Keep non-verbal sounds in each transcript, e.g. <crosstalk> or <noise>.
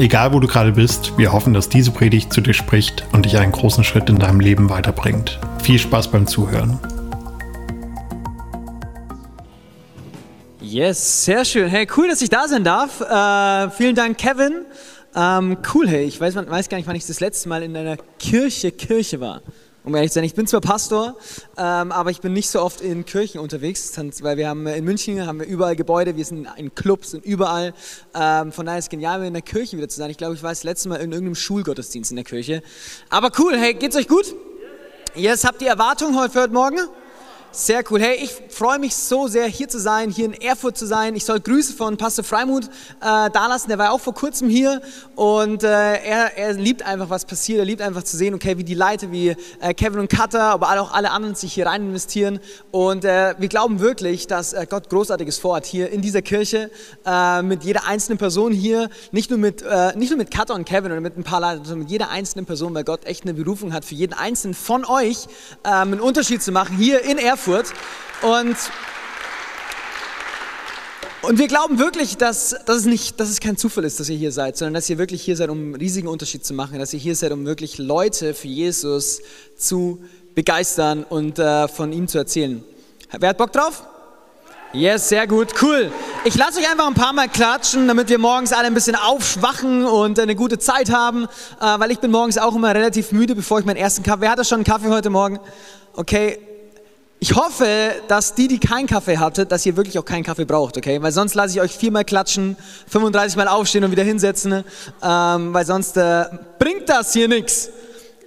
Egal wo du gerade bist, wir hoffen, dass diese Predigt zu dir spricht und dich einen großen Schritt in deinem Leben weiterbringt. Viel Spaß beim Zuhören. Yes, sehr schön. Hey, cool, dass ich da sein darf. Äh, vielen Dank, Kevin. Ähm, cool, hey, ich weiß, weiß gar nicht, wann ich das letzte Mal in einer Kirche Kirche war um ehrlich zu sein. Ich bin zwar Pastor, ähm, aber ich bin nicht so oft in Kirchen unterwegs, weil wir haben in München haben wir überall Gebäude, wir sind in Clubs und überall. Ähm, von daher ist es genial, in der Kirche wieder zu sein. Ich glaube, ich war das letzte Mal in irgendeinem Schulgottesdienst in der Kirche. Aber cool, hey, geht's euch gut? Yes, habt ihr Erwartungen heute für heute Morgen? Sehr cool. Hey, ich freue mich so sehr, hier zu sein, hier in Erfurt zu sein. Ich soll Grüße von Pastor Freimut äh, dalassen. Der war auch vor kurzem hier und äh, er, er liebt einfach, was passiert. Er liebt einfach zu sehen, okay, wie die Leute wie äh, Kevin und Cutter, aber auch alle anderen sich hier rein investieren. Und äh, wir glauben wirklich, dass äh, Gott Großartiges vorhat hier in dieser Kirche äh, mit jeder einzelnen Person hier. Nicht nur mit, nicht nur mit Cutter und Kevin oder mit ein paar Leuten, sondern mit jeder einzelnen Person, weil Gott echt eine Berufung hat, für jeden einzelnen von euch einen Unterschied zu machen hier in Erfurt. Erfurt. Und, und wir glauben wirklich, dass, dass, es nicht, dass es kein Zufall ist, dass ihr hier seid, sondern dass ihr wirklich hier seid, um einen riesigen Unterschied zu machen, dass ihr hier seid, um wirklich Leute für Jesus zu begeistern und äh, von ihm zu erzählen. Wer hat Bock drauf? Yes, sehr gut, cool. Ich lasse euch einfach ein paar Mal klatschen, damit wir morgens alle ein bisschen aufschwachen und eine gute Zeit haben, äh, weil ich bin morgens auch immer relativ müde, bevor ich meinen ersten Kaffee. Wer hatte schon einen Kaffee heute Morgen? Okay, ich hoffe, dass die, die keinen Kaffee hatte, dass ihr wirklich auch keinen Kaffee braucht, okay? Weil sonst lasse ich euch viermal klatschen, 35 Mal aufstehen und wieder hinsetzen, ähm, weil sonst äh, bringt das hier nichts.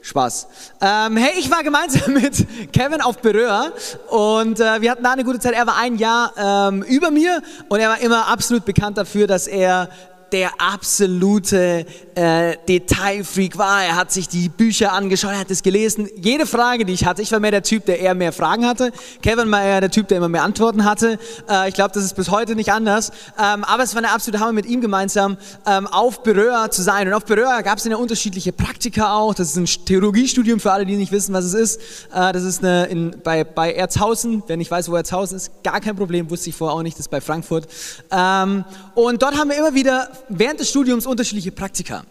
Spaß. Ähm, hey, ich war gemeinsam <laughs> mit Kevin auf Berührer und äh, wir hatten da eine gute Zeit. Er war ein Jahr ähm, über mir und er war immer absolut bekannt dafür, dass er der absolute äh, Detailfreak war. Er hat sich die Bücher angeschaut, er hat es gelesen. Jede Frage, die ich hatte, ich war mehr der Typ, der eher mehr Fragen hatte. Kevin war eher der Typ, der immer mehr Antworten hatte. Äh, ich glaube, das ist bis heute nicht anders. Ähm, aber es war eine absolute Hammer mit ihm gemeinsam ähm, auf Beröa zu sein. Und auf Beröa gab es eine unterschiedliche Praktika auch. Das ist ein Theologiestudium für alle, die nicht wissen, was es ist. Äh, das ist eine, in, bei, bei Erzhausen. Wer nicht weiß, wo Erzhausen ist, gar kein Problem, wusste ich vorher auch nicht. Das ist bei Frankfurt. Ähm, und dort haben wir immer wieder während des Studiums unterschiedliche Praktika.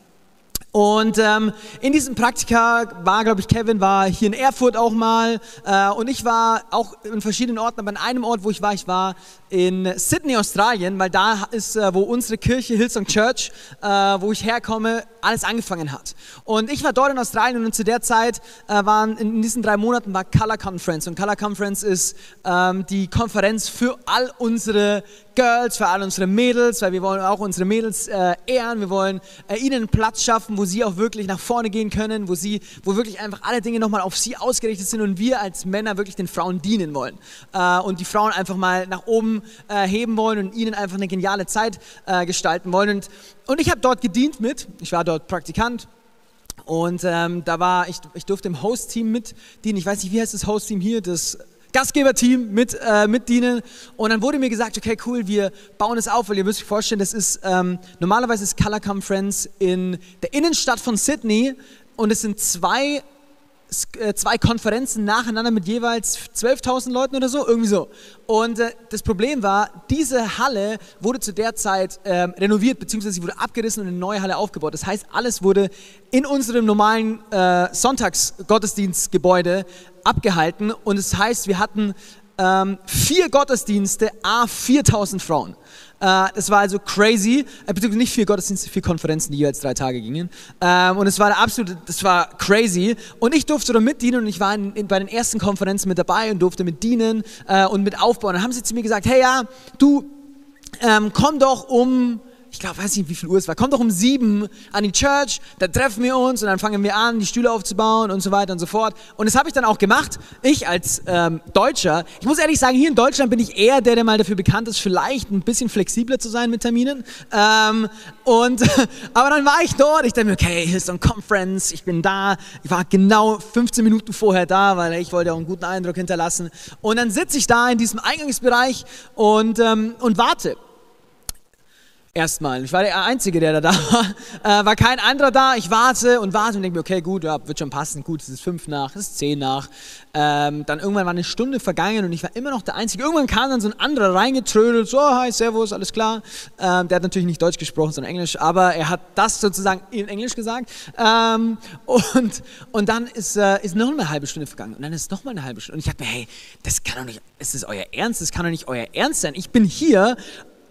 Und ähm, in diesem Praktika war, glaube ich, Kevin war hier in Erfurt auch mal äh, und ich war auch in verschiedenen Orten, aber an einem Ort, wo ich war, ich war in Sydney, Australien, weil da ist, äh, wo unsere Kirche Hillsong Church, äh, wo ich herkomme, alles angefangen hat. Und ich war dort in Australien und zu der Zeit äh, waren in diesen drei Monaten war Color Conference und Color Conference ist ähm, die Konferenz für all unsere Girls, für all unsere Mädels, weil wir wollen auch unsere Mädels äh, ehren, wir wollen äh, ihnen einen Platz schaffen, wo sie auch wirklich nach vorne gehen können, wo sie, wo wirklich einfach alle Dinge nochmal auf sie ausgerichtet sind und wir als Männer wirklich den Frauen dienen wollen äh, und die Frauen einfach mal nach oben äh, heben wollen und ihnen einfach eine geniale Zeit äh, gestalten wollen. Und, und ich habe dort gedient mit, ich war dort Praktikant. Und ähm, da war, ich, ich durfte im Host-Team mitdienen. Ich weiß nicht, wie heißt das Host-Team hier? Das Gastgeberteam mit, äh, mitdienen. Und dann wurde mir gesagt, okay, cool, wir bauen es auf, weil ihr müsst euch vorstellen, das ist, ähm, normalerweise ist Color Conference in der Innenstadt von Sydney und es sind zwei zwei Konferenzen nacheinander mit jeweils 12.000 Leuten oder so, irgendwie so. Und äh, das Problem war, diese Halle wurde zu der Zeit äh, renoviert, beziehungsweise sie wurde abgerissen und eine neue Halle aufgebaut. Das heißt, alles wurde in unserem normalen äh, Sonntagsgottesdienstgebäude abgehalten und das heißt, wir hatten ähm, vier Gottesdienste, a 4.000 Frauen. Äh, das war also crazy, äh, beziehungsweise nicht vier Gottesdienste, vier Konferenzen, die jeweils drei Tage gingen. Ähm, und es war absolut, das war crazy. Und ich durfte da mitdienen und ich war in, in, bei den ersten Konferenzen mit dabei und durfte mit dienen äh, und mit aufbauen. Dann haben sie zu mir gesagt, hey ja, du ähm, komm doch um ich glaube, weiß nicht, wie viel Uhr es war, komm doch um sieben an die Church, da treffen wir uns und dann fangen wir an, die Stühle aufzubauen und so weiter und so fort. Und das habe ich dann auch gemacht. Ich als ähm, Deutscher, ich muss ehrlich sagen, hier in Deutschland bin ich eher der, der mal dafür bekannt ist, vielleicht ein bisschen flexibler zu sein mit Terminen. Ähm, und, <laughs> aber dann war ich dort, ich dachte mir, okay, hier ist ein Conference, ich bin da. Ich war genau 15 Minuten vorher da, weil ich wollte auch einen guten Eindruck hinterlassen. Und dann sitze ich da in diesem Eingangsbereich und, ähm, und warte. Erstmal. Ich war der Einzige, der da war. <laughs> Äh, war kein anderer da. Ich warte und warte und denke mir, okay, gut, ja, wird schon passen. Gut, es ist fünf nach, es ist zehn nach. Ähm, dann irgendwann war eine Stunde vergangen und ich war immer noch der Einzige. Irgendwann kam dann so ein anderer reingetrödelt, so, hi, servus, alles klar. Ähm, der hat natürlich nicht Deutsch gesprochen, sondern Englisch, aber er hat das sozusagen in Englisch gesagt. Ähm, und, und dann ist, äh, ist noch eine halbe Stunde vergangen und dann ist noch mal eine halbe Stunde. Und ich dachte mir, hey, das kann doch nicht, ist das euer Ernst? Das kann doch nicht euer Ernst sein. Ich bin hier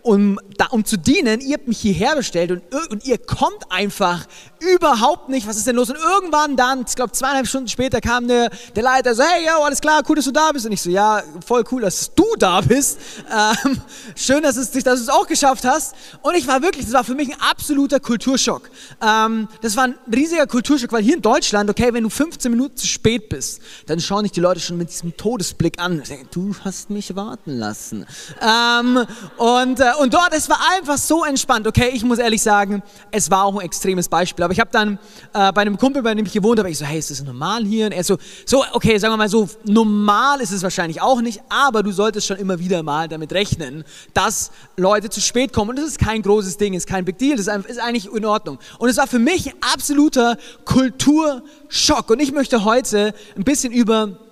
um, da, um zu dienen, ihr habt mich hierher bestellt und, und ihr kommt einfach überhaupt nicht, was ist denn los? Und irgendwann dann, ich glaube zweieinhalb Stunden später kam der, der Leiter so, hey, yo, alles klar, cool, dass du da bist. Und ich so, ja, voll cool, dass du da bist. Ähm, schön, dass, es, dass du es auch geschafft hast. Und ich war wirklich, das war für mich ein absoluter Kulturschock. Ähm, das war ein riesiger Kulturschock, weil hier in Deutschland, okay, wenn du 15 Minuten zu spät bist, dann schauen dich die Leute schon mit diesem Todesblick an. Du hast mich warten lassen. Ähm, und, äh, und dort, es war einfach so entspannt. Okay, ich muss ehrlich sagen, es war auch ein extremes Beispiel. Aber ich habe dann äh, bei einem Kumpel, bei dem ich gewohnt habe, ich so, hey, ist das normal hier? Und er so, so, okay, sagen wir mal so, normal ist es wahrscheinlich auch nicht, aber du solltest schon immer wieder mal damit rechnen, dass Leute zu spät kommen. Und das ist kein großes Ding, ist kein Big Deal, das ist eigentlich in Ordnung. Und es war für mich absoluter Kulturschock. Und ich möchte heute ein bisschen über äh,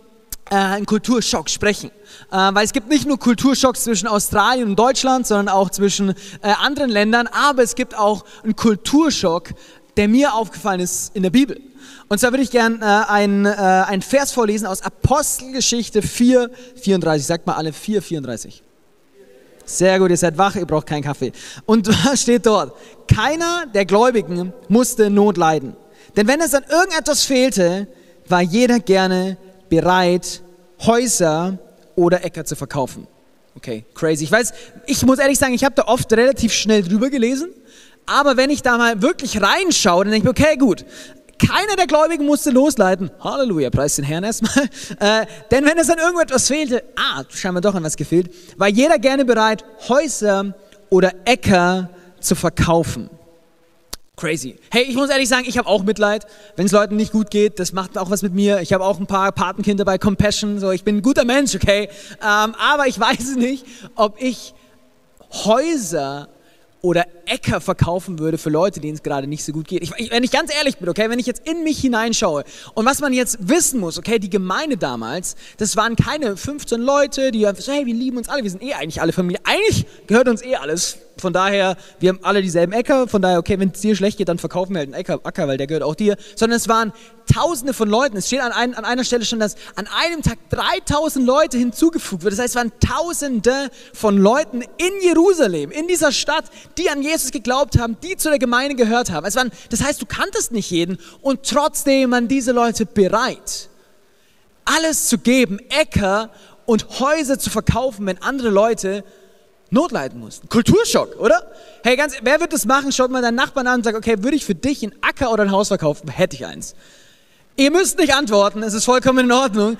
einen Kulturschock sprechen. Äh, weil es gibt nicht nur Kulturschocks zwischen Australien und Deutschland, sondern auch zwischen äh, anderen Ländern, aber es gibt auch einen Kulturschock der mir aufgefallen ist in der Bibel. Und zwar würde ich gerne äh, einen, äh, einen Vers vorlesen aus Apostelgeschichte 4, 34. Sagt mal alle 4, 34. Sehr gut, ihr seid wach, ihr braucht keinen Kaffee. Und <laughs> was steht dort? Keiner der Gläubigen musste Not leiden. Denn wenn es an irgendetwas fehlte, war jeder gerne bereit, Häuser oder Äcker zu verkaufen. Okay, crazy. Ich weiß, ich muss ehrlich sagen, ich habe da oft relativ schnell drüber gelesen aber wenn ich da mal wirklich reinschaue, dann denke ich mir, okay, gut, keiner der Gläubigen musste losleiten. Halleluja, preis den Herrn erstmal. <laughs> Äh, denn wenn es an irgendetwas fehlte, ah, scheinbar doch an was gefehlt, war jeder gerne bereit, Häuser oder Äcker zu verkaufen. Crazy. Hey, ich muss ehrlich sagen, ich habe auch Mitleid, wenn es Leuten nicht gut geht. Das macht auch was mit mir. Ich habe auch ein paar Patenkinder bei Compassion. So, ich bin ein guter Mensch, okay. Ähm, aber ich <laughs> weiß nicht, ob ich Häuser oder Äcker verkaufen würde für Leute, denen es gerade nicht so gut geht. Ich, wenn ich ganz ehrlich bin, okay, wenn ich jetzt in mich hineinschaue und was man jetzt wissen muss, okay, die Gemeinde damals, das waren keine 15 Leute, die einfach so, hey, wir lieben uns alle, wir sind eh eigentlich alle Familie. Eigentlich gehört uns eh alles von daher, wir haben alle dieselben Äcker, von daher, okay, wenn es dir schlecht geht, dann verkaufen wir halt einen Äcker, Acker, weil der gehört auch dir. Sondern es waren Tausende von Leuten. Es steht an, ein, an einer Stelle schon, dass an einem Tag 3000 Leute hinzugefügt wird. Das heißt, es waren Tausende von Leuten in Jerusalem, in dieser Stadt, die an Jesus geglaubt haben, die zu der Gemeinde gehört haben. Es waren, das heißt, du kanntest nicht jeden und trotzdem waren diese Leute bereit, alles zu geben, Äcker und Häuser zu verkaufen, wenn andere Leute Not leiden mussten. Kulturschock, oder? Hey, ganz, wer wird das machen? Schaut mal deinen Nachbarn an und sagt, okay, würde ich für dich einen Acker oder ein Haus verkaufen? Hätte ich eins. Ihr müsst nicht antworten, es ist vollkommen in Ordnung.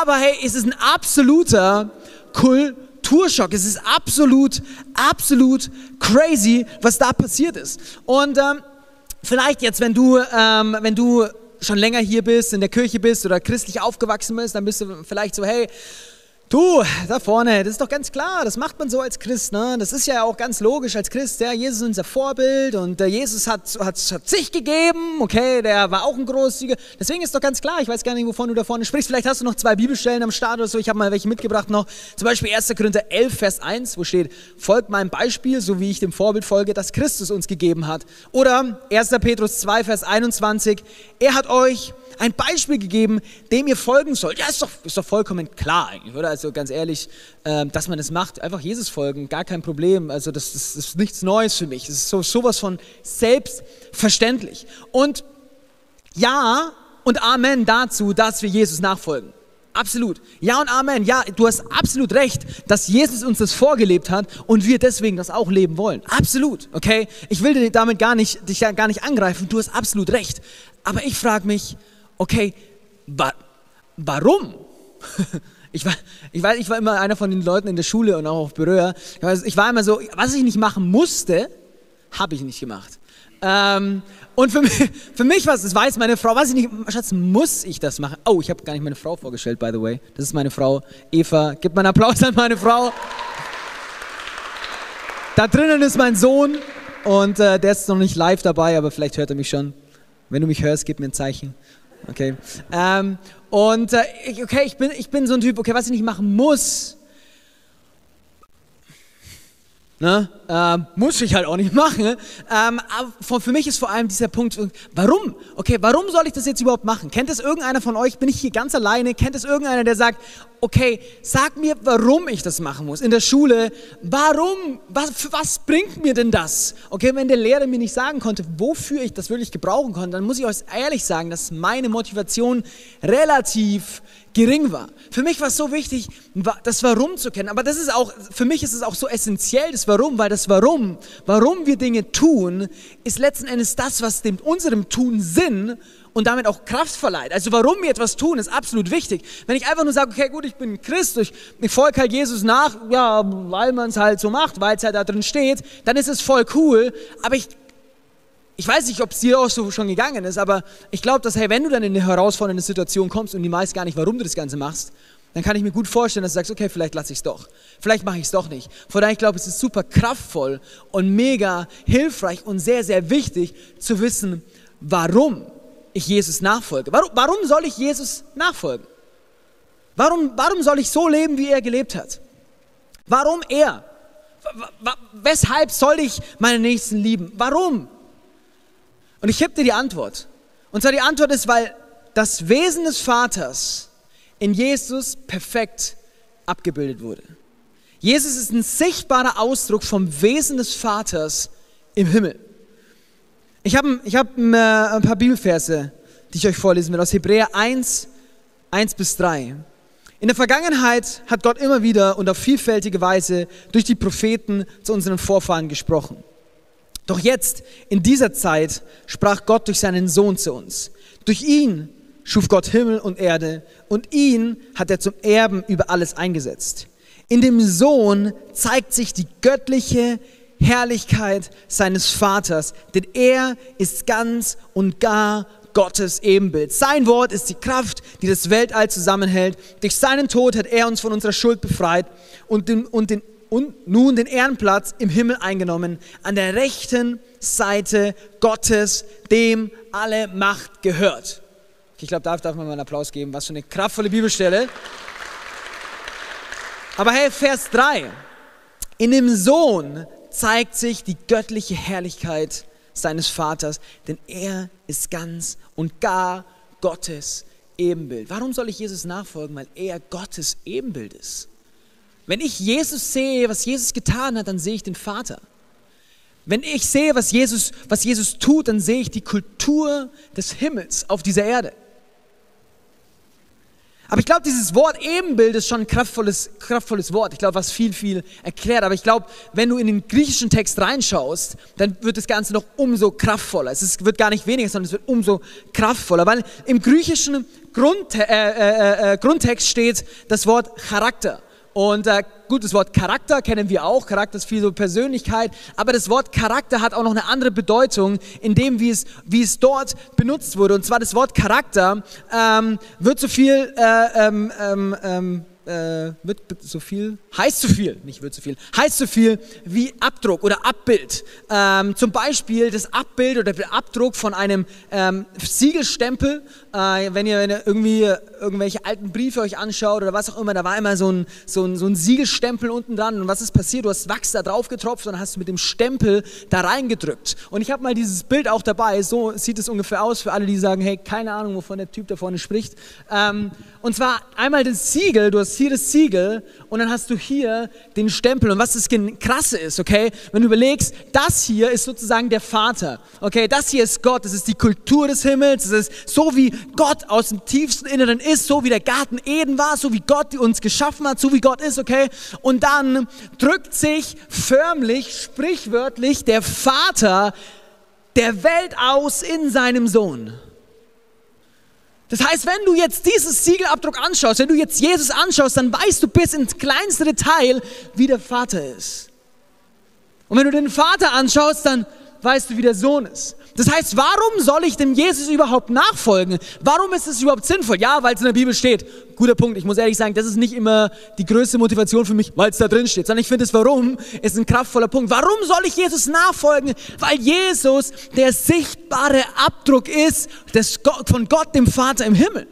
Aber hey, es ist ein absoluter Kulturschock. Es ist absolut, absolut crazy, was da passiert ist. Und ähm, vielleicht jetzt, wenn du, ähm, wenn du schon länger hier bist, in der Kirche bist oder christlich aufgewachsen bist, dann bist du vielleicht so, hey, Du, da vorne, das ist doch ganz klar, das macht man so als Christ. Ne? Das ist ja auch ganz logisch als Christ. Ja? Jesus ist unser Vorbild und äh, Jesus hat, hat, hat sich gegeben, okay, der war auch ein Großzügiger. Deswegen ist doch ganz klar, ich weiß gar nicht, wovon du da vorne sprichst. Vielleicht hast du noch zwei Bibelstellen am Start oder so. Ich habe mal welche mitgebracht noch. Zum Beispiel 1. Korinther 11, Vers 1, wo steht, folgt meinem Beispiel, so wie ich dem Vorbild folge, das Christus uns gegeben hat. Oder 1. Petrus 2, Vers 21, er hat euch ein Beispiel gegeben, dem ihr folgen sollt. Ja, ist doch, ist doch vollkommen klar eigentlich, oder? Also ganz ehrlich, äh, dass man das macht, einfach Jesus folgen, gar kein Problem. Also das, das, ist nichts Neues für mich. Das ist so, sowas von selbstverständlich. Und ja und Amen dazu, dass wir Jesus nachfolgen. Absolut. Ja und Amen. Ja, du hast absolut recht, dass Jesus uns das vorgelebt hat und wir deswegen das auch leben wollen. Absolut. Okay? Ich will dich damit gar nicht, dich gar nicht angreifen. Du hast absolut recht. Aber ich frage mich, okay, wa warum? <laughs> Ich war, ich, weiß, ich war immer einer von den Leuten in der Schule und auch auf Berührer. Ich war immer so, was ich nicht machen musste, habe ich nicht gemacht. Ähm, und für mich, <laughs> für mich was, das weiß meine Frau, weiß ich nicht, Schatz, muss ich das machen? Oh, ich habe gar nicht meine Frau vorgestellt, by the way. Das ist meine Frau, Eva. Gib mal einen Applaus an meine Frau. Da drinnen ist mein Sohn und äh, der ist noch nicht live dabei, aber vielleicht hört er mich schon. Wenn du mich hörst, gib mir ein Zeichen. Okay. Ähm, und äh, okay, ich bin, ich bin so ein Typ, okay, was ich nicht machen muss, Ne? Ähm, muss ich halt auch nicht <laughs> machen. Ähm, aber für mich ist vor allem dieser Punkt, warum? Okay, warum soll ich das jetzt überhaupt machen? Kennt es irgendeiner von euch? Bin ich hier ganz alleine? Kennt es irgendeiner, der sagt, okay, sag mir, warum ich das machen muss? In der Schule, warum? Was, was bringt mir denn das? Okay, wenn der Lehrer mir nicht sagen konnte, wofür ich das wirklich gebrauchen konnte, dann muss ich euch ehrlich sagen, dass meine Motivation relativ gering war. Für mich war es so wichtig, das Warum zu kennen. Aber das ist auch, für mich ist es auch so essentiell, das Warum, weil das Warum, warum wir Dinge tun, ist letzten Endes das, was dem unserem Tun Sinn und damit auch Kraft verleiht. Also warum wir etwas tun, ist absolut wichtig. Wenn ich einfach nur sage, okay, gut, ich bin Christ, ich, ich folge halt Jesus nach, ja, weil man es halt so macht, weil es halt da drin steht, dann ist es voll cool. Aber ich ich weiß nicht, ob es dir auch so schon gegangen ist, aber ich glaube, dass, hey, wenn du dann in eine herausfordernde Situation kommst und die meist gar nicht, warum du das Ganze machst, dann kann ich mir gut vorstellen, dass du sagst, okay, vielleicht lasse ich es doch. Vielleicht mache ich es doch nicht. Von daher, ich glaube, es ist super kraftvoll und mega hilfreich und sehr, sehr wichtig zu wissen, warum ich Jesus nachfolge. Warum, warum soll ich Jesus nachfolgen? Warum, warum soll ich so leben, wie er gelebt hat? Warum er? Weshalb soll ich meine Nächsten lieben? Warum? Und ich gebe dir die Antwort. Und zwar die Antwort ist, weil das Wesen des Vaters in Jesus perfekt abgebildet wurde. Jesus ist ein sichtbarer Ausdruck vom Wesen des Vaters im Himmel. Ich habe ich hab äh, ein paar Bibelverse, die ich euch vorlesen will, aus Hebräer 1, 1 bis 3. In der Vergangenheit hat Gott immer wieder und auf vielfältige Weise durch die Propheten zu unseren Vorfahren gesprochen. Doch jetzt, in dieser Zeit, sprach Gott durch seinen Sohn zu uns. Durch ihn schuf Gott Himmel und Erde und ihn hat er zum Erben über alles eingesetzt. In dem Sohn zeigt sich die göttliche Herrlichkeit seines Vaters, denn er ist ganz und gar Gottes Ebenbild. Sein Wort ist die Kraft, die das Weltall zusammenhält. Durch seinen Tod hat er uns von unserer Schuld befreit und den, und den und nun den Ehrenplatz im Himmel eingenommen, an der rechten Seite Gottes, dem alle Macht gehört. Ich glaube, da darf man mal einen Applaus geben. Was für eine kraftvolle Bibelstelle. Aber hey, Vers 3. In dem Sohn zeigt sich die göttliche Herrlichkeit seines Vaters, denn er ist ganz und gar Gottes Ebenbild. Warum soll ich Jesus nachfolgen? Weil er Gottes Ebenbild ist. Wenn ich Jesus sehe, was Jesus getan hat, dann sehe ich den Vater. Wenn ich sehe, was Jesus, was Jesus tut, dann sehe ich die Kultur des Himmels auf dieser Erde. Aber ich glaube, dieses Wort Ebenbild ist schon ein kraftvolles, kraftvolles Wort. Ich glaube, was viel, viel erklärt. Aber ich glaube, wenn du in den griechischen Text reinschaust, dann wird das Ganze noch umso kraftvoller. Es wird gar nicht weniger, sondern es wird umso kraftvoller. Weil im griechischen Grund, äh, äh, äh, Grundtext steht das Wort Charakter. Und äh, gut, das Wort Charakter kennen wir auch. Charakter ist viel so Persönlichkeit. Aber das Wort Charakter hat auch noch eine andere Bedeutung, in dem, wie es, wie es dort benutzt wurde. Und zwar das Wort Charakter ähm, wird so viel äh, ähm, ähm, ähm äh, wird so viel, heißt so viel, nicht wird so viel, heißt so viel wie Abdruck oder Abbild. Ähm, zum Beispiel das Abbild oder der Abdruck von einem ähm, Siegelstempel. Äh, wenn, ihr, wenn ihr irgendwie irgendwelche alten Briefe euch anschaut oder was auch immer, da war immer so ein, so ein, so ein Siegelstempel unten dran. Und was ist passiert? Du hast Wachs da drauf getropft und hast mit dem Stempel da reingedrückt. Und ich habe mal dieses Bild auch dabei. So sieht es ungefähr aus für alle, die sagen, hey, keine Ahnung, wovon der Typ da vorne spricht. Ähm, und zwar einmal das Siegel, du hast hast hier das Siegel und dann hast du hier den Stempel. Und was das Krasse ist, okay, wenn du überlegst, das hier ist sozusagen der Vater, okay, das hier ist Gott, das ist die Kultur des Himmels, das ist so wie Gott aus dem tiefsten Inneren ist, so wie der Garten Eden war, so wie Gott uns geschaffen hat, so wie Gott ist, okay. Und dann drückt sich förmlich, sprichwörtlich der Vater der Welt aus in seinem Sohn. Das heißt, wenn du jetzt dieses Siegelabdruck anschaust, wenn du jetzt Jesus anschaust, dann weißt du bis ins kleinste Detail, wie der Vater ist. Und wenn du den Vater anschaust, dann weißt du, wie der Sohn ist. Das heißt, warum soll ich dem Jesus überhaupt nachfolgen? Warum ist es überhaupt sinnvoll? Ja, weil es in der Bibel steht. Guter Punkt. Ich muss ehrlich sagen, das ist nicht immer die größte Motivation für mich, weil es da drin steht, sondern ich finde es, warum, ist ein kraftvoller Punkt. Warum soll ich Jesus nachfolgen? Weil Jesus der sichtbare Abdruck ist des von Gott, dem Vater im Himmel.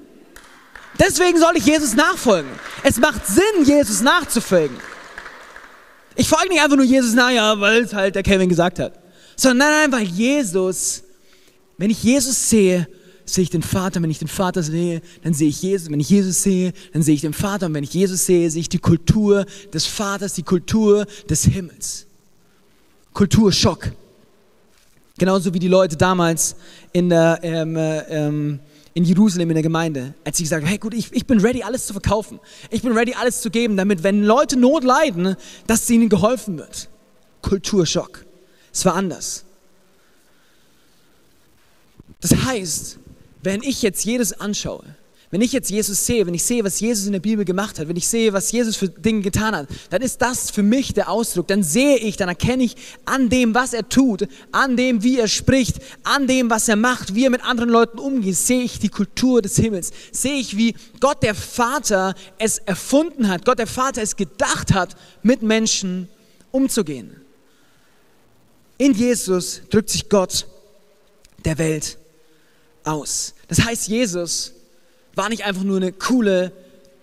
Deswegen soll ich Jesus nachfolgen. Es macht Sinn, Jesus nachzufolgen. Ich folge nicht einfach nur Jesus nach, ja, weil es halt der Kevin gesagt hat sondern nein, nein, weil Jesus, wenn ich Jesus sehe, sehe ich den Vater. Wenn ich den Vater sehe, dann sehe ich Jesus. Wenn ich Jesus sehe, dann sehe ich den Vater. Und wenn ich Jesus sehe, sehe ich die Kultur des Vaters, die Kultur des Himmels. Kulturschock. Genauso wie die Leute damals in, der, ähm, ähm, in Jerusalem in der Gemeinde, als sie gesagt haben, hey gut, ich, ich bin ready, alles zu verkaufen. Ich bin ready, alles zu geben, damit, wenn Leute Not leiden, dass ihnen geholfen wird. Kulturschock. Es war anders. Das heißt, wenn ich jetzt jedes anschaue, wenn ich jetzt Jesus sehe, wenn ich sehe, was Jesus in der Bibel gemacht hat, wenn ich sehe, was Jesus für Dinge getan hat, dann ist das für mich der Ausdruck. Dann sehe ich, dann erkenne ich an dem, was er tut, an dem, wie er spricht, an dem, was er macht, wie er mit anderen Leuten umgeht, sehe ich die Kultur des Himmels. Sehe ich, wie Gott der Vater es erfunden hat, Gott der Vater es gedacht hat, mit Menschen umzugehen. In Jesus drückt sich Gott der Welt aus. Das heißt, Jesus war nicht einfach nur eine coole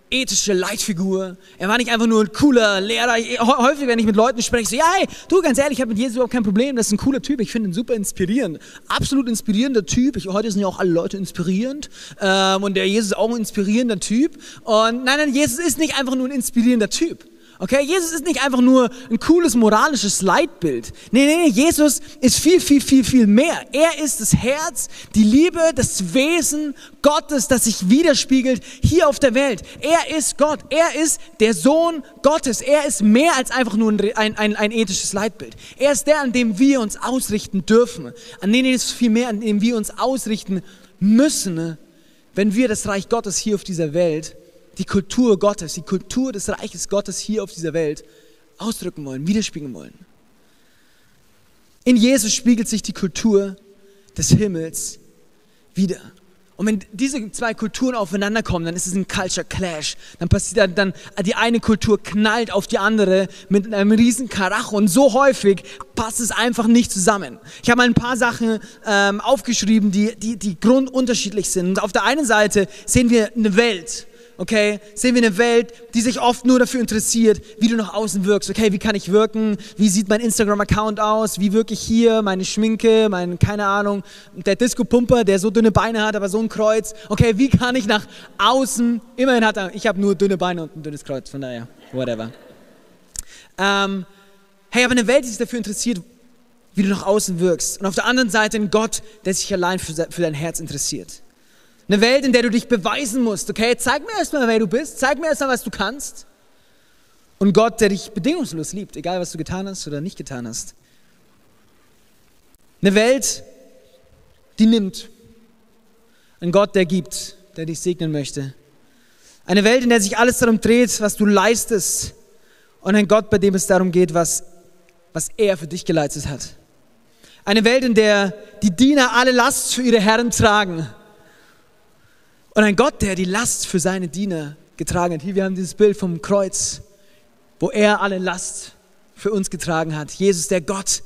ethische Leitfigur. Er war nicht einfach nur ein cooler Lehrer. Häufig, wenn ich mit Leuten spreche, so, ja, hey, du, ganz ehrlich, ich habe mit Jesus überhaupt kein Problem. Das ist ein cooler Typ. Ich finde ihn super inspirierend. Absolut inspirierender Typ. Ich, heute sind ja auch alle Leute inspirierend. Ähm, und der Jesus ist auch ein inspirierender Typ. Und nein, nein, Jesus ist nicht einfach nur ein inspirierender Typ. Okay, Jesus ist nicht einfach nur ein cooles moralisches Leitbild. Nee, nee, nee, Jesus ist viel, viel, viel, viel mehr. Er ist das Herz, die Liebe, das Wesen Gottes, das sich widerspiegelt hier auf der Welt. Er ist Gott. Er ist der Sohn Gottes. Er ist mehr als einfach nur ein, ein, ein ethisches Leitbild. Er ist der, an dem wir uns ausrichten dürfen. An dem ist viel mehr, an dem wir uns ausrichten müssen, wenn wir das Reich Gottes hier auf dieser Welt die Kultur Gottes, die Kultur des Reiches Gottes hier auf dieser Welt ausdrücken wollen, widerspiegeln wollen. In Jesus spiegelt sich die Kultur des Himmels wieder. Und wenn diese zwei Kulturen aufeinander kommen, dann ist es ein Culture Clash. Dann passiert dann, dann die eine Kultur knallt auf die andere mit einem riesen Karacho und so häufig passt es einfach nicht zusammen. Ich habe mal ein paar Sachen ähm, aufgeschrieben, die, die, die grundunterschiedlich sind. Und auf der einen Seite sehen wir eine Welt, okay, sehen wir eine Welt, die sich oft nur dafür interessiert, wie du nach außen wirkst. Okay, wie kann ich wirken? Wie sieht mein Instagram-Account aus? Wie wirke ich hier? Meine Schminke, mein, keine Ahnung, der Disco-Pumper, der so dünne Beine hat, aber so ein Kreuz. Okay, wie kann ich nach außen? Immerhin hat er, ich habe nur dünne Beine und ein dünnes Kreuz, von daher, whatever. Ähm, hey, aber eine Welt, die sich dafür interessiert, wie du nach außen wirkst. Und auf der anderen Seite ein Gott, der sich allein für, für dein Herz interessiert. Eine Welt, in der du dich beweisen musst. Okay, zeig mir erstmal, wer du bist. Zeig mir erstmal, was du kannst. Und Gott, der dich bedingungslos liebt, egal was du getan hast oder nicht getan hast. Eine Welt, die nimmt. Ein Gott, der gibt, der dich segnen möchte. Eine Welt, in der sich alles darum dreht, was du leistest. Und ein Gott, bei dem es darum geht, was, was er für dich geleistet hat. Eine Welt, in der die Diener alle Last für ihre Herren tragen und ein Gott, der die Last für seine Diener getragen hat. Hier, wir haben dieses Bild vom Kreuz, wo er alle Last für uns getragen hat. Jesus, der Gott.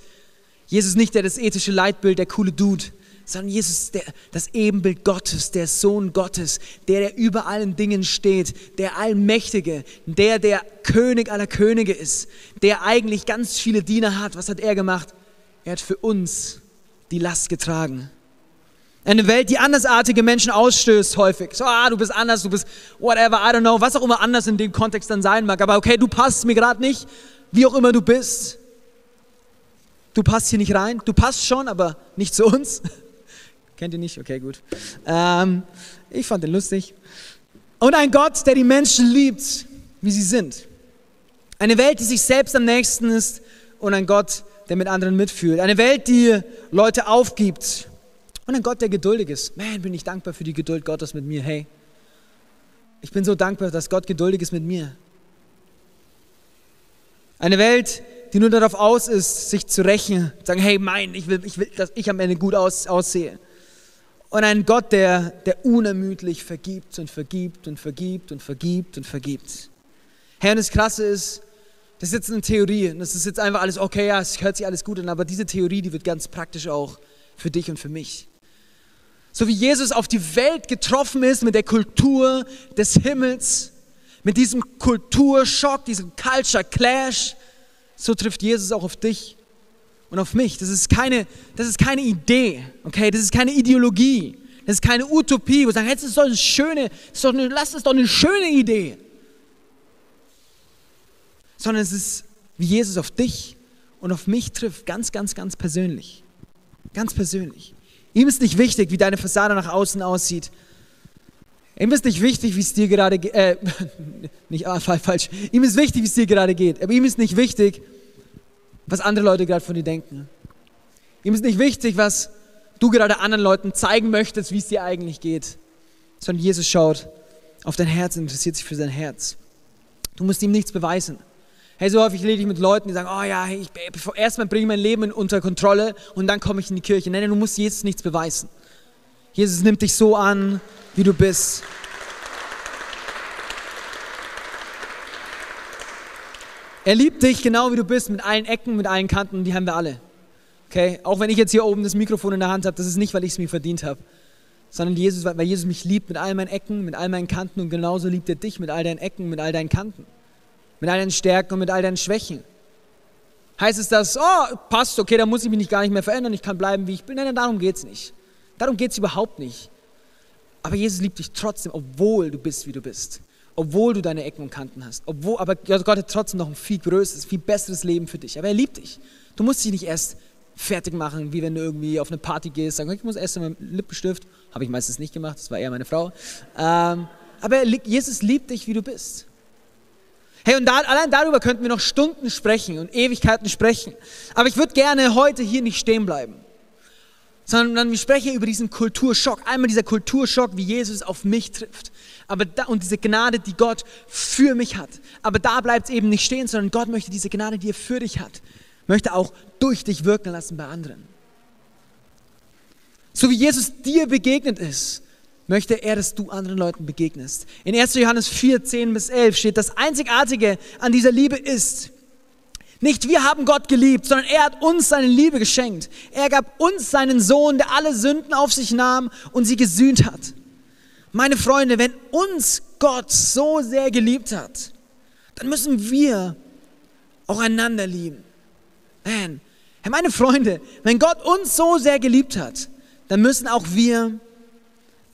Jesus nicht der das ethische Leitbild, der coole Dude, sondern Jesus, der, das Ebenbild Gottes, der Sohn Gottes, der, der über allen Dingen steht, der Allmächtige, der, der König aller Könige ist, der eigentlich ganz viele Diener hat. Was hat er gemacht? Er hat für uns die Last getragen. Eine Welt, die andersartige Menschen ausstößt häufig. So, ah, du bist anders, du bist whatever, I don't know, was auch immer anders in dem Kontext dann sein mag. Aber okay, du passt mir gerade nicht, wie auch immer du bist. Du passt hier nicht rein. Du passt schon, aber nicht zu uns. <laughs> Kennt ihr nicht? Okay, gut. Ähm, ich fand den lustig. Und ein Gott, der die Menschen liebt, wie sie sind. Eine Welt, die sich selbst am nächsten ist und ein Gott, der mit anderen mitfühlt. Eine Welt, die Leute aufgibt und ein Gott, der geduldig ist. Man, bin ich dankbar für die Geduld Gottes mit mir. Hey, ich bin so dankbar, dass Gott geduldig ist mit mir. Eine Welt, die nur darauf aus ist, sich zu rächen, sagen, hey, mein, ich will, ich will dass ich am Ende gut aus, aussehe. Und ein Gott, der, der unermüdlich vergibt und vergibt und vergibt und vergibt und vergibt. Herr, und das Krasse ist, das ist jetzt eine Theorie und das ist jetzt einfach alles, okay, ja, es hört sich alles gut an, aber diese Theorie, die wird ganz praktisch auch für dich und für mich. So wie Jesus auf die Welt getroffen ist mit der Kultur des Himmels, mit diesem Kulturschock, diesem Culture Clash, so trifft Jesus auch auf dich und auf mich. Das ist keine, das ist keine Idee, okay? Das ist keine Ideologie. Das ist keine Utopie, wo wir sagen, das ist doch eine schöne, ist doch eine, lass das doch eine schöne Idee. Sondern es ist, wie Jesus auf dich und auf mich trifft, ganz, ganz, ganz persönlich. Ganz persönlich. Ihm ist nicht wichtig, wie deine Fassade nach außen aussieht. Ihm ist nicht wichtig, wie es dir gerade geht. Äh, <laughs> nicht ah, falsch. Ihm ist wichtig, wie es dir gerade geht. Aber ihm ist nicht wichtig, was andere Leute gerade von dir denken. Ihm ist nicht wichtig, was du gerade anderen Leuten zeigen möchtest, wie es dir eigentlich geht. Sondern Jesus schaut auf dein Herz und interessiert sich für dein Herz. Du musst ihm nichts beweisen. Hey, so häufig rede ich mit Leuten, die sagen, oh ja, ich, erstmal bringe ich mein Leben unter Kontrolle und dann komme ich in die Kirche. Nein, du musst Jesus nichts beweisen. Jesus nimmt dich so an, wie du bist. Er liebt dich genau wie du bist, mit allen Ecken, mit allen Kanten, die haben wir alle. Okay? Auch wenn ich jetzt hier oben das Mikrofon in der Hand habe, das ist nicht, weil ich es mir verdient habe, sondern Jesus, weil Jesus mich liebt mit all meinen Ecken, mit all meinen Kanten und genauso liebt er dich mit all deinen Ecken, mit all deinen Kanten mit all deinen Stärken und mit all deinen Schwächen. Heißt es das, oh, passt, okay, da muss ich mich nicht gar nicht mehr verändern, ich kann bleiben, wie ich bin. Nein, darum geht es nicht. Darum geht es überhaupt nicht. Aber Jesus liebt dich trotzdem, obwohl du bist, wie du bist. Obwohl du deine Ecken und Kanten hast. Obwohl, aber Gott hat trotzdem noch ein viel größeres, viel besseres Leben für dich. Aber er liebt dich. Du musst dich nicht erst fertig machen, wie wenn du irgendwie auf eine Party gehst, sagen, ich muss erst meinen Lippenstift. Habe ich meistens nicht gemacht, das war eher meine Frau. Ähm, aber Jesus liebt dich, wie du bist. Hey, und da, allein darüber könnten wir noch Stunden sprechen und Ewigkeiten sprechen. Aber ich würde gerne heute hier nicht stehen bleiben, sondern wir sprechen über diesen Kulturschock. Einmal dieser Kulturschock, wie Jesus auf mich trifft. Aber da, und diese Gnade, die Gott für mich hat. Aber da bleibt es eben nicht stehen, sondern Gott möchte diese Gnade, die er für dich hat, möchte auch durch dich wirken lassen bei anderen. So wie Jesus dir begegnet ist, möchte er, dass du anderen Leuten begegnest. In 1. Johannes 4, 10 bis 11 steht, das Einzigartige an dieser Liebe ist, nicht wir haben Gott geliebt, sondern er hat uns seine Liebe geschenkt. Er gab uns seinen Sohn, der alle Sünden auf sich nahm und sie gesühnt hat. Meine Freunde, wenn uns Gott so sehr geliebt hat, dann müssen wir auch einander lieben. Man, meine Freunde, wenn Gott uns so sehr geliebt hat, dann müssen auch wir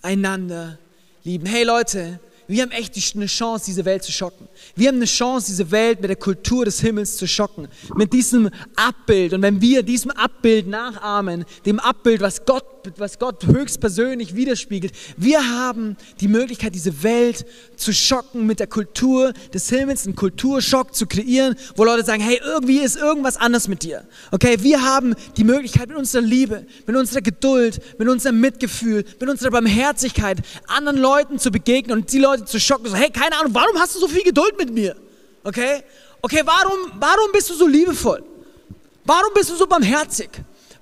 einander lieben. Hey Leute, wir haben echt eine Chance, diese Welt zu schocken. Wir haben eine Chance, diese Welt mit der Kultur des Himmels zu schocken. Mit diesem Abbild. Und wenn wir diesem Abbild nachahmen, dem Abbild, was Gott, was Gott höchstpersönlich widerspiegelt, wir haben die Möglichkeit, diese Welt zu schocken mit der Kultur des Himmels, einen Kulturschock zu kreieren, wo Leute sagen, hey, irgendwie ist irgendwas anders mit dir. Okay, wir haben die Möglichkeit mit unserer Liebe, mit unserer Geduld, mit unserem Mitgefühl, mit unserer Barmherzigkeit anderen Leuten zu begegnen und die Leute zu schocken. So, hey, keine Ahnung, warum hast du so viel Geduld mit mir? Okay? Okay, warum, warum bist du so liebevoll? Warum bist du so barmherzig?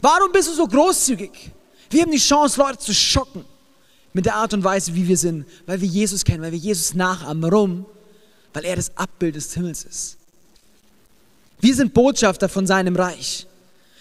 Warum bist du so großzügig? Wir haben die Chance, Leute zu schocken mit der Art und Weise, wie wir sind, weil wir Jesus kennen, weil wir Jesus nachahmen. Warum? Weil er das Abbild des Himmels ist. Wir sind Botschafter von seinem Reich.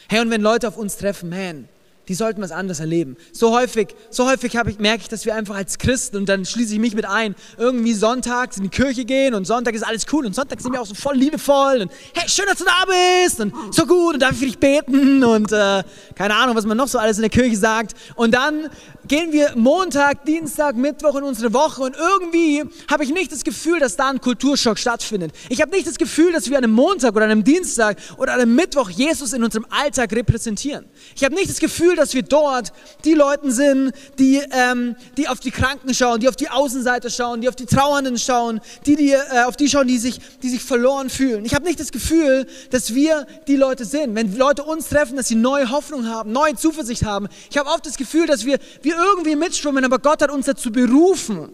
Hey, und wenn Leute auf uns treffen, man, die sollten was anderes erleben. So häufig, so häufig ich, merke ich, dass wir einfach als Christen, und dann schließe ich mich mit ein, irgendwie sonntags in die Kirche gehen und Sonntag ist alles cool und Sonntag sind wir auch so voll liebevoll und hey, schön, dass du da bist und so gut und darf ich für dich beten und äh, keine Ahnung, was man noch so alles in der Kirche sagt. Und dann gehen wir Montag, Dienstag, Mittwoch in unsere Woche und irgendwie habe ich nicht das Gefühl, dass da ein Kulturschock stattfindet. Ich habe nicht das Gefühl, dass wir an einem Montag oder an einem Dienstag oder an einem Mittwoch Jesus in unserem Alltag repräsentieren. Ich habe nicht das Gefühl, dass wir dort die Leute sind, die, ähm, die auf die Kranken schauen, die auf die Außenseiter schauen, die auf die Trauernden schauen, die, die äh, auf die schauen, die sich, die sich verloren fühlen. Ich habe nicht das Gefühl, dass wir die Leute sind. Wenn Leute uns treffen, dass sie neue Hoffnung haben, neue Zuversicht haben. Ich habe oft das Gefühl, dass wir, wir irgendwie mitschwimmen, aber Gott hat uns dazu berufen,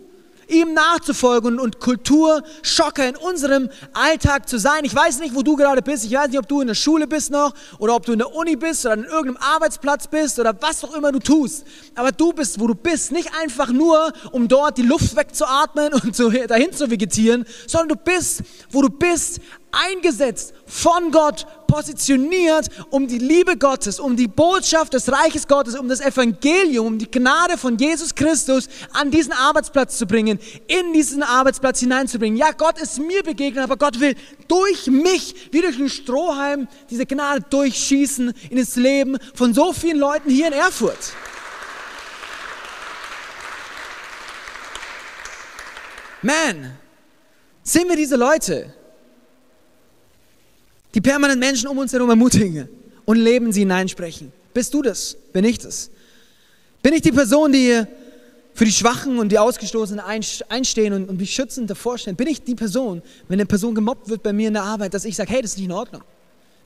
ihm nachzufolgen und Kulturschocker in unserem Alltag zu sein. Ich weiß nicht, wo du gerade bist. Ich weiß nicht, ob du in der Schule bist noch oder ob du in der Uni bist oder an irgendeinem Arbeitsplatz bist oder was auch immer du tust. Aber du bist, wo du bist, nicht einfach nur, um dort die Luft wegzuatmen und so dahin zu vegetieren, sondern du bist, wo du bist, eingesetzt, von Gott positioniert, um die Liebe Gottes, um die Botschaft des Reiches Gottes, um das Evangelium, um die Gnade von Jesus Christus an diesen Arbeitsplatz zu bringen, in diesen Arbeitsplatz hineinzubringen. Ja, Gott ist mir begegnet, aber Gott will durch mich, wie durch einen Strohhalm, diese Gnade durchschießen in das Leben von so vielen Leuten hier in Erfurt. Man, sind wir diese Leute? Die permanent Menschen um uns herum ermutigen und Leben sie hineinsprechen. Bist du das? Bin ich das? Bin ich die Person, die für die Schwachen und die Ausgestoßenen einstehen und, mich schützend davor stehen? Bin ich die Person, wenn eine Person gemobbt wird bei mir in der Arbeit, dass ich sage, hey, das ist nicht in Ordnung?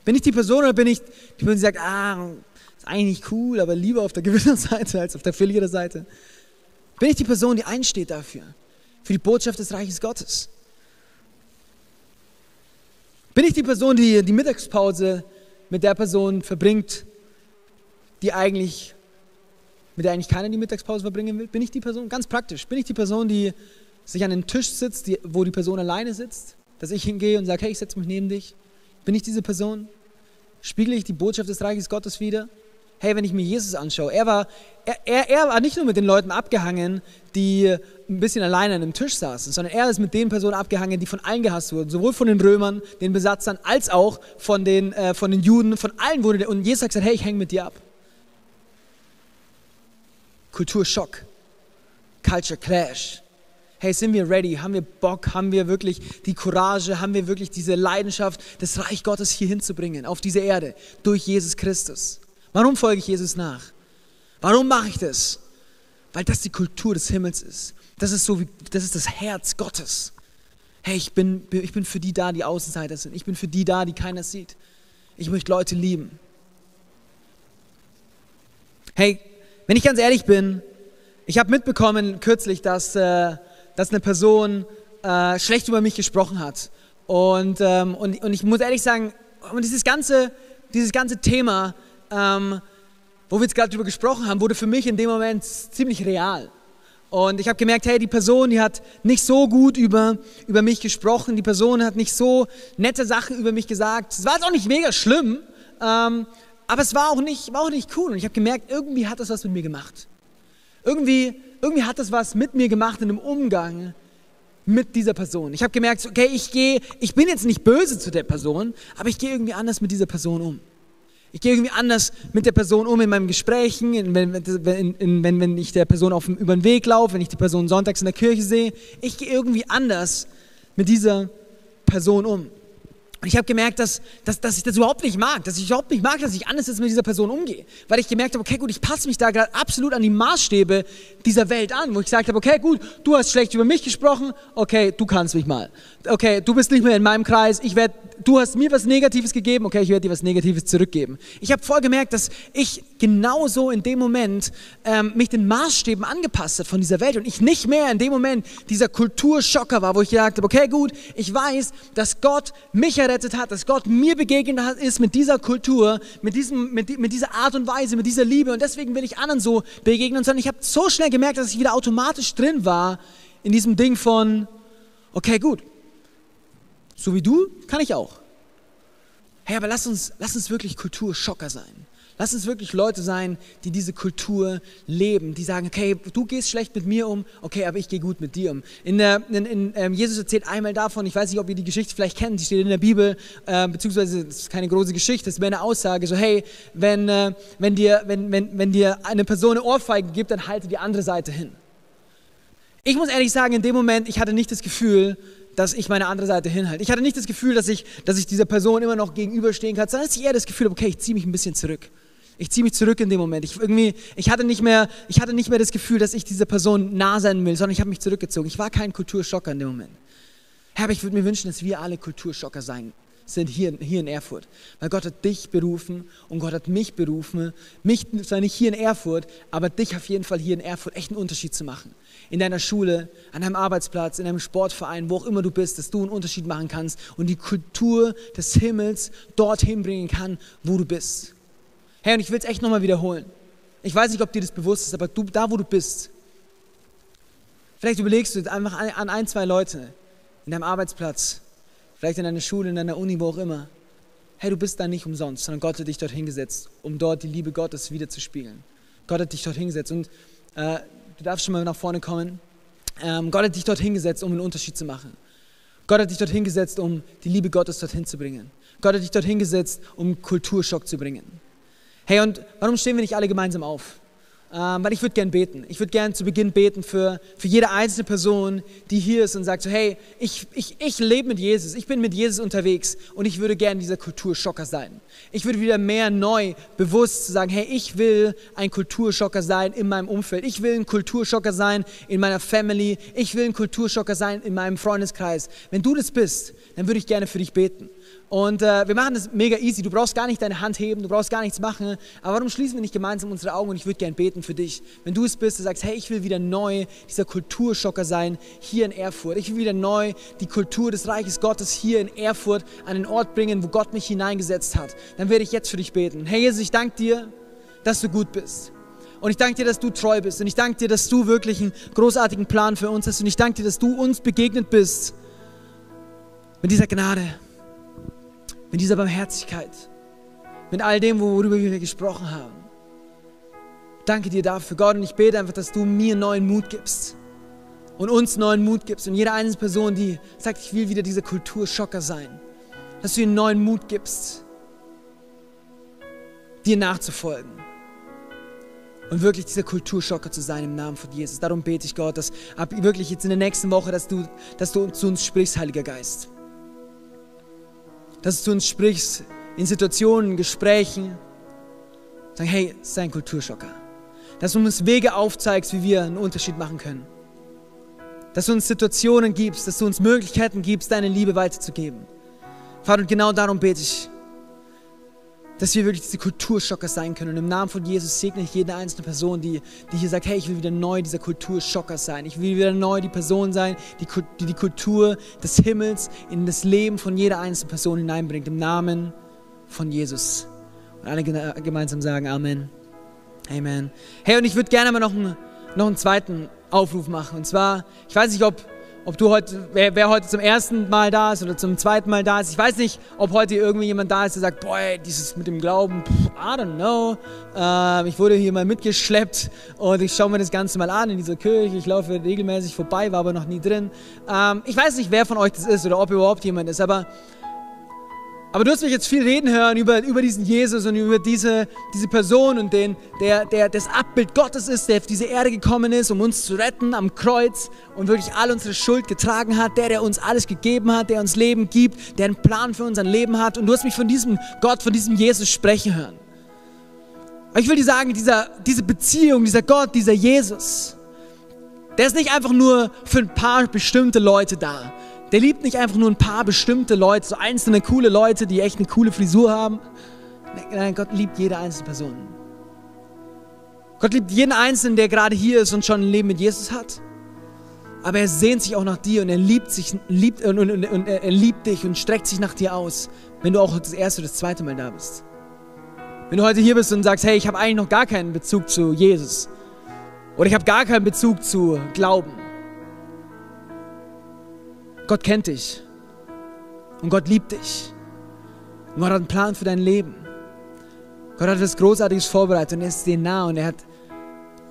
Bin ich die Person oder bin ich die Person, die sagt, ah, ist eigentlich cool, aber lieber auf der Gewinnerseite als auf der Verliererseite? Bin ich die Person, die einsteht dafür, für die Botschaft des Reiches Gottes? Bin ich die Person, die die Mittagspause mit der Person verbringt, die eigentlich, mit der eigentlich keiner die Mittagspause verbringen will? Bin ich die Person? Ganz praktisch. Bin ich die Person, die sich an den Tisch sitzt, die, wo die Person alleine sitzt? Dass ich hingehe und sage, hey, ich setze mich neben dich. Bin ich diese Person? Spiegle ich die Botschaft des Reiches Gottes wieder? Hey, wenn ich mir Jesus anschaue, er war, er, er, er war nicht nur mit den Leuten abgehangen, die ein bisschen alleine an einem Tisch saßen, sondern er ist mit den Personen abgehangen, die von allen gehasst wurden, sowohl von den Römern, den Besatzern, als auch von den, äh, von den Juden, von allen wurde der, und Jesus hat gesagt, hey, ich hänge mit dir ab. Kulturschock, Culture Clash. Hey, sind wir ready? Haben wir Bock? Haben wir wirklich die Courage? Haben wir wirklich diese Leidenschaft, das Reich Gottes hier hinzubringen, auf diese Erde, durch Jesus Christus? Warum folge ich Jesus nach? Warum mache ich das? Weil das die Kultur des Himmels ist. Das ist so wie, das ist das Herz Gottes. Hey, ich bin, ich bin für die da, die Außenseiter sind. Ich bin für die da, die keiner sieht. Ich möchte Leute lieben. Hey, wenn ich ganz ehrlich bin, ich habe mitbekommen kürzlich, dass, äh, dass eine Person äh, schlecht über mich gesprochen hat. Und, ähm, und, und ich muss ehrlich sagen, und dieses ganze, dieses ganze Thema ähm, wo wir jetzt gerade drüber gesprochen haben, wurde für mich in dem Moment ziemlich real. Und ich habe gemerkt, hey, die Person, die hat nicht so gut über, über mich gesprochen, die Person hat nicht so nette Sachen über mich gesagt. Es war jetzt auch nicht mega schlimm, ähm, aber es war auch nicht, war auch nicht cool. Und ich habe gemerkt, irgendwie hat das was mit mir gemacht. Irgendwie, irgendwie hat das was mit mir gemacht in dem Umgang mit dieser Person. Ich habe gemerkt, okay, ich gehe, ich bin jetzt nicht böse zu der Person, aber ich gehe irgendwie anders mit dieser Person um. Ich gehe irgendwie anders mit der Person um in meinen Gesprächen, wenn, wenn, wenn, wenn ich der Person auf, über den Weg laufe, wenn ich die Person sonntags in der Kirche sehe. Ich gehe irgendwie anders mit dieser Person um. Und ich habe gemerkt, dass, dass, dass ich das überhaupt nicht mag, dass ich überhaupt nicht mag, dass ich anders jetzt mit dieser Person umgehe. Weil ich gemerkt habe, okay, gut, ich passe mich da gerade absolut an die Maßstäbe dieser Welt an, wo ich gesagt habe, okay, gut, du hast schlecht über mich gesprochen, okay, du kannst mich mal. Okay, du bist nicht mehr in meinem Kreis, ich werde, du hast mir was Negatives gegeben, okay, ich werde dir was Negatives zurückgeben. Ich habe voll gemerkt, dass ich genauso in dem Moment ähm, mich den Maßstäben angepasst habe von dieser Welt und ich nicht mehr in dem Moment dieser Kulturschocker war, wo ich gesagt habe, okay, gut, ich weiß, dass Gott mich errettet hat, dass Gott mir begegnet hat, ist mit dieser Kultur, mit, diesem, mit, mit dieser Art und Weise, mit dieser Liebe. Und deswegen will ich anderen so begegnen. Sondern ich habe so schnell gemerkt, dass ich wieder automatisch drin war in diesem Ding von, okay, gut, so wie du kann ich auch. Hey, aber lass uns, lass uns wirklich Kulturschocker sein. Lass uns wirklich Leute sein, die diese Kultur leben, die sagen, okay, du gehst schlecht mit mir um, okay, aber ich gehe gut mit dir um. In der, in, in, ähm, Jesus erzählt einmal davon, ich weiß nicht, ob ihr die Geschichte vielleicht kennt, die steht in der Bibel, äh, beziehungsweise es ist keine große Geschichte, es ist mehr eine Aussage, so hey, wenn, äh, wenn, dir, wenn, wenn, wenn dir eine Person eine Ohrfeige gibt, dann halte die andere Seite hin. Ich muss ehrlich sagen, in dem Moment, ich hatte nicht das Gefühl, dass ich meine andere Seite hinhalte. Ich hatte nicht das Gefühl, dass ich, dass ich dieser Person immer noch gegenüberstehen kann, sondern ich eher das Gefühl, okay, ich ziehe mich ein bisschen zurück. Ich ziehe mich zurück in dem Moment. Ich, irgendwie, ich, hatte nicht mehr, ich hatte nicht mehr das Gefühl, dass ich dieser Person nah sein will, sondern ich habe mich zurückgezogen. Ich war kein Kulturschocker in dem Moment. Herr, aber ich würde mir wünschen, dass wir alle Kulturschocker sein sind hier, hier in Erfurt. Weil Gott hat dich berufen und Gott hat mich berufen, mich zwar nicht hier in Erfurt, aber dich auf jeden Fall hier in Erfurt echt einen Unterschied zu machen in deiner Schule, an deinem Arbeitsplatz, in deinem Sportverein, wo auch immer du bist, dass du einen Unterschied machen kannst und die Kultur des Himmels dorthin bringen kann, wo du bist. Hey, und ich will es echt nochmal wiederholen. Ich weiß nicht, ob dir das bewusst ist, aber du, da, wo du bist, vielleicht überlegst du einfach an ein, zwei Leute in deinem Arbeitsplatz, vielleicht in deiner Schule, in deiner Uni, wo auch immer. Hey, du bist da nicht umsonst, sondern Gott hat dich dort hingesetzt, um dort die Liebe Gottes wiederzuspiegeln. Gott hat dich dort hingesetzt und äh, du darfst schon mal nach vorne kommen. Ähm, Gott hat dich dort hingesetzt, um einen Unterschied zu machen. Gott hat dich dort hingesetzt, um die Liebe Gottes dorthin zu bringen. Gott hat dich dort hingesetzt, um Kulturschock zu bringen. Hey, und warum stehen wir nicht alle gemeinsam auf? Ähm, weil ich würde gern beten. Ich würde gern zu Beginn beten für, für jede einzelne Person, die hier ist und sagt so, hey, ich, ich, ich lebe mit Jesus, ich bin mit Jesus unterwegs und ich würde gern dieser Kulturschocker sein. Ich würde wieder mehr neu bewusst sagen, hey, ich will ein Kulturschocker sein in meinem Umfeld. Ich will ein Kulturschocker sein in meiner Family. Ich will ein Kulturschocker sein in meinem Freundeskreis. Wenn du das bist, dann würde ich gerne für dich beten. Und äh, wir machen das mega easy. Du brauchst gar nicht deine Hand heben, du brauchst gar nichts machen. Aber warum schließen wir nicht gemeinsam unsere Augen und ich würde gerne beten für dich. Wenn du es bist, du sagst, hey, ich will wieder neu dieser Kulturschocker sein hier in Erfurt. Ich will wieder neu die Kultur des Reiches Gottes hier in Erfurt an den Ort bringen, wo Gott mich hineingesetzt hat. Dann werde ich jetzt für dich beten. Hey Jesus, ich danke dir, dass du gut bist. Und ich danke dir, dass du treu bist. Und ich danke dir, dass du wirklich einen großartigen Plan für uns hast. Und ich danke dir, dass du uns begegnet bist mit dieser Gnade mit dieser Barmherzigkeit, mit all dem, worüber wir gesprochen haben. Danke dir dafür, Gott, und ich bete einfach, dass du mir neuen Mut gibst. Und uns neuen Mut gibst. Und jede einzelne Person, die sagt, ich will wieder dieser Kulturschocker sein, dass du ihnen neuen Mut gibst, dir nachzufolgen. Und wirklich dieser Kulturschocker zu sein im Namen von Jesus. Darum bete ich Gott, dass ab wirklich jetzt in der nächsten Woche, dass du, dass du zu uns sprichst, Heiliger Geist dass du uns sprichst in Situationen, Gesprächen. Sag, hey, sei ein Kulturschocker. Dass du uns Wege aufzeigst, wie wir einen Unterschied machen können. Dass du uns Situationen gibst, dass du uns Möglichkeiten gibst, deine Liebe weiterzugeben. Vater, und genau darum bete ich, dass wir wirklich diese Kulturschocker sein können. Und im Namen von Jesus segne ich jede einzelne Person, die, die hier sagt, hey, ich will wieder neu dieser Kulturschocker sein. Ich will wieder neu die Person sein, die, die die Kultur des Himmels in das Leben von jeder einzelnen Person hineinbringt. Im Namen von Jesus. Und alle gemeinsam sagen Amen. Amen. Hey, und ich würde gerne mal noch einen, noch einen zweiten Aufruf machen. Und zwar, ich weiß nicht, ob ob du heute, wer, wer, heute zum ersten Mal da ist oder zum zweiten Mal da ist. Ich weiß nicht, ob heute irgendwie jemand da ist, der sagt, boah, dieses mit dem Glauben, pff, I don't know. Ähm, ich wurde hier mal mitgeschleppt und ich schaue mir das Ganze mal an in dieser Kirche. Ich laufe regelmäßig vorbei, war aber noch nie drin. Ähm, ich weiß nicht, wer von euch das ist oder ob überhaupt jemand ist, aber aber du hast mich jetzt viel reden hören über, über diesen Jesus und über diese, diese Person und den, der, der das Abbild Gottes ist, der auf diese Erde gekommen ist, um uns zu retten am Kreuz und wirklich all unsere Schuld getragen hat, der, der uns alles gegeben hat, der uns Leben gibt, der einen Plan für unser Leben hat. Und du hast mich von diesem Gott, von diesem Jesus sprechen hören. Aber ich will dir sagen, dieser, diese Beziehung, dieser Gott, dieser Jesus, der ist nicht einfach nur für ein paar bestimmte Leute da der liebt nicht einfach nur ein paar bestimmte Leute, so einzelne coole Leute, die echt eine coole Frisur haben. Nein, Gott liebt jede einzelne Person. Gott liebt jeden Einzelnen, der gerade hier ist und schon ein Leben mit Jesus hat. Aber er sehnt sich auch nach dir und er liebt, sich, liebt, und, und, und, und er liebt dich und streckt sich nach dir aus, wenn du auch das erste oder das zweite Mal da bist. Wenn du heute hier bist und sagst, hey, ich habe eigentlich noch gar keinen Bezug zu Jesus. Oder ich habe gar keinen Bezug zu Glauben. Gott kennt dich. Und Gott liebt dich. Und Gott hat einen Plan für dein Leben. Gott hat etwas Großartiges vorbereitet und er ist dir nah und er hat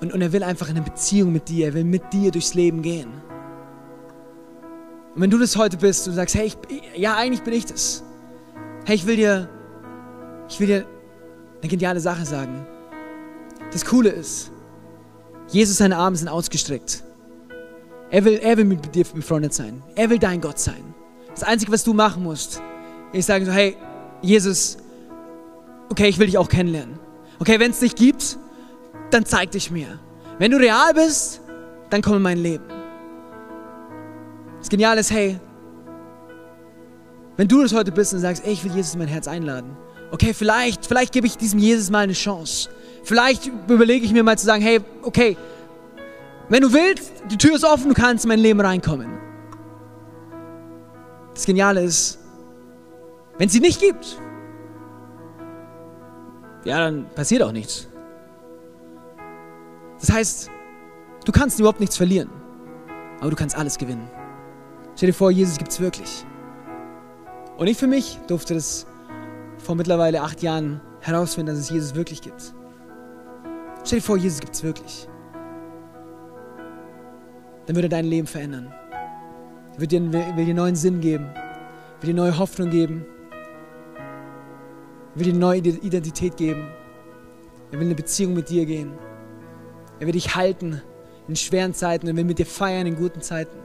und, und er will einfach eine Beziehung mit dir, er will mit dir durchs Leben gehen. Und wenn du das heute bist und sagst, hey, ich, ja, eigentlich bin ich das. Hey, ich will dir, ich will dir eine geniale Sache sagen. Das Coole ist, Jesus, seine Arme sind ausgestreckt. Er will, er will mit dir befreundet sein. Er will dein Gott sein. Das Einzige, was du machen musst, ist sagen so, hey, Jesus, okay, ich will dich auch kennenlernen. Okay, wenn es dich gibt, dann zeig dich mir. Wenn du real bist, dann komm in mein Leben. Das Geniale ist, hey, wenn du das heute bist und sagst, ey, ich will Jesus in mein Herz einladen. Okay, vielleicht, vielleicht gebe ich diesem Jesus mal eine Chance. Vielleicht überlege ich mir mal zu sagen, hey, okay, wenn du willst, die Tür ist offen, du kannst in mein Leben reinkommen. Das Geniale ist, wenn es sie nicht gibt, ja, dann passiert auch nichts. Das heißt, du kannst überhaupt nichts verlieren, aber du kannst alles gewinnen. Stell dir vor, Jesus gibt es wirklich. Und ich für mich durfte das vor mittlerweile acht Jahren herausfinden, dass es Jesus wirklich gibt. Stell dir vor, Jesus gibt es wirklich. Dann würde er dein Leben verändern. Er will dir, will dir neuen Sinn geben, will dir neue Hoffnung geben, er will dir neue Identität geben. Er will eine Beziehung mit dir gehen. Er will dich halten in schweren Zeiten und will mit dir feiern in guten Zeiten.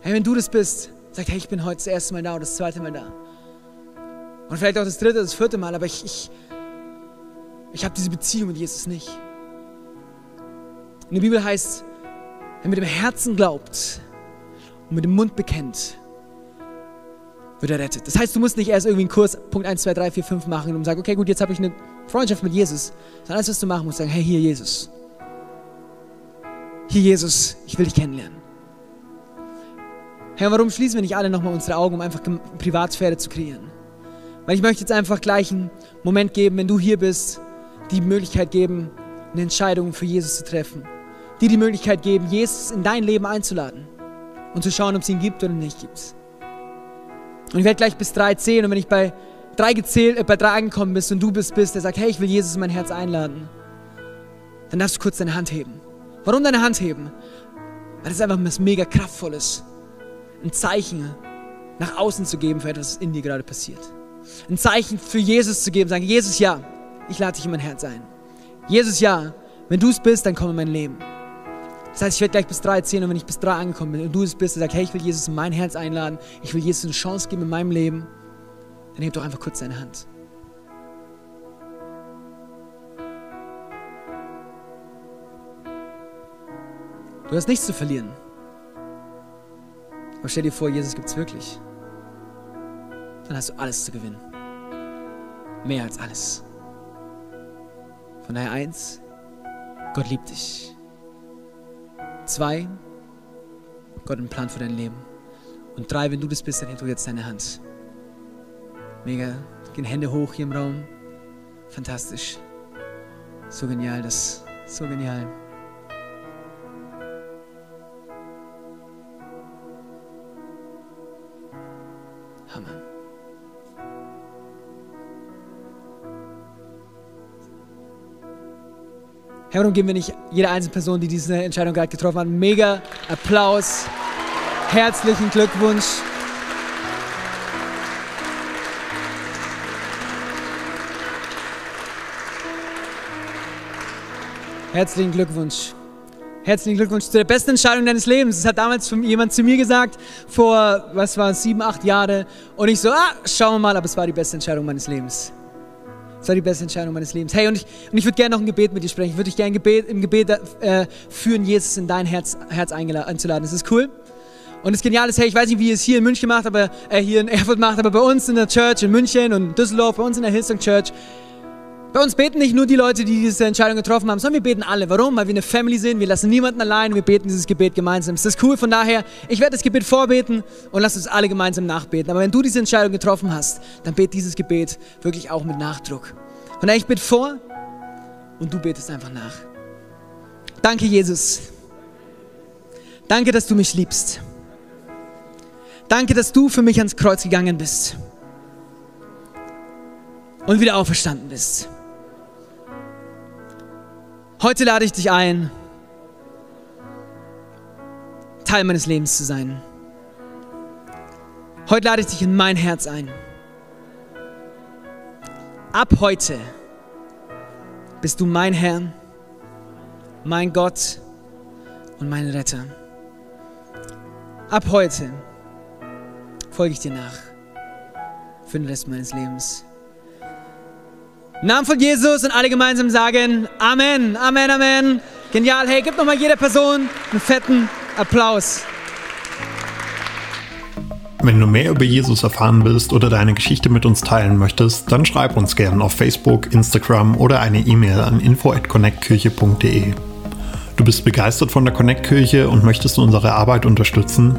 Hey, wenn du das bist, sag, hey, ich bin heute das erste Mal da oder das zweite Mal da. Und vielleicht auch das dritte, das vierte Mal, aber ich, ich, ich habe diese Beziehung mit Jesus nicht. In der Bibel heißt, wer mit dem Herzen glaubt und mit dem Mund bekennt, wird er rettet. Das heißt, du musst nicht erst irgendwie einen Kurs Punkt 1, 2, 3, 4, 5 machen und sagen, okay, gut, jetzt habe ich eine Freundschaft mit Jesus. Sondern alles, was du machen musst, sagen, hey, hier Jesus. Hier Jesus, ich will dich kennenlernen. Herr, warum schließen wir nicht alle nochmal unsere Augen, um einfach Privatsphäre zu kreieren? Weil ich möchte jetzt einfach gleich einen Moment geben, wenn du hier bist, die Möglichkeit geben, eine Entscheidung für Jesus zu treffen. Die die Möglichkeit geben, Jesus in dein Leben einzuladen und zu schauen, ob es ihn gibt oder nicht gibt. Und ich werde gleich bis drei zählen und wenn ich bei drei gezählt, äh, bei drei angekommen bist und du bist, bist, der sagt, hey, ich will Jesus in mein Herz einladen, dann darfst du kurz deine Hand heben. Warum deine Hand heben? Weil das einfach was mega kraftvolles, ein Zeichen nach außen zu geben für etwas, was in dir gerade passiert. Ein Zeichen für Jesus zu geben, sagen, Jesus, ja, ich lade dich in mein Herz ein. Jesus, ja, wenn du es bist, dann komm in mein Leben. Das heißt, ich werde gleich bis drei zählen und wenn ich bis drei angekommen bin und du es bist und sagst, hey, ich will Jesus in mein Herz einladen, ich will Jesus eine Chance geben in meinem Leben, dann heb doch einfach kurz deine Hand. Du hast nichts zu verlieren. Aber stell dir vor, Jesus gibt es wirklich. Dann hast du alles zu gewinnen. Mehr als alles. Von daher eins, Gott liebt dich. Zwei, Gott hat einen Plan für dein Leben. Und drei, wenn du das bist, dann heb du jetzt deine Hand. Mega. Gehen Hände hoch hier im Raum. Fantastisch. So genial, das. So genial. Herr, warum geben wir nicht jeder einzelne Person, die diese Entscheidung gerade getroffen hat, mega Applaus, herzlichen Glückwunsch. Herzlichen Glückwunsch. Herzlichen Glückwunsch zu der besten Entscheidung deines Lebens. Das hat damals jemand zu mir gesagt, vor, was war sieben, acht Jahren. Und ich so, ah, schauen wir mal, aber es war die beste Entscheidung meines Lebens. Das war die beste Entscheidung meines Lebens. Hey, und ich, und ich würde gerne noch ein Gebet mit dir sprechen. Ich würde dich gerne Gebet, im Gebet äh, führen, Jesus in dein Herz, Herz einzuladen. Ist cool? Und das Geniale ist, hey, ich weiß nicht, wie ihr es hier in München macht, aber äh, hier in Erfurt macht, aber bei uns in der Church in München und Düsseldorf, bei uns in der Hillsong Church, bei uns beten nicht nur die Leute, die diese Entscheidung getroffen haben, sondern wir beten alle. Warum? Weil wir eine Family sind, wir lassen niemanden allein, wir beten dieses Gebet gemeinsam. Ist das cool? Von daher, ich werde das Gebet vorbeten und lass uns alle gemeinsam nachbeten. Aber wenn du diese Entscheidung getroffen hast, dann bete dieses Gebet wirklich auch mit Nachdruck. Von daher, ich bete vor und du betest einfach nach. Danke, Jesus. Danke, dass du mich liebst. Danke, dass du für mich ans Kreuz gegangen bist. und wieder auferstanden bist. Heute lade ich dich ein, Teil meines Lebens zu sein. Heute lade ich dich in mein Herz ein. Ab heute bist du mein Herr, mein Gott und mein Retter. Ab heute folge ich dir nach für den Rest meines Lebens. Namen von Jesus und alle gemeinsam sagen Amen, Amen, Amen. Genial. Hey, gib nochmal jeder Person einen fetten Applaus. Wenn du mehr über Jesus erfahren willst oder deine Geschichte mit uns teilen möchtest, dann schreib uns gerne auf Facebook, Instagram oder eine E-Mail an info@connectkirche.de. Du bist begeistert von der Connect Kirche und möchtest unsere Arbeit unterstützen?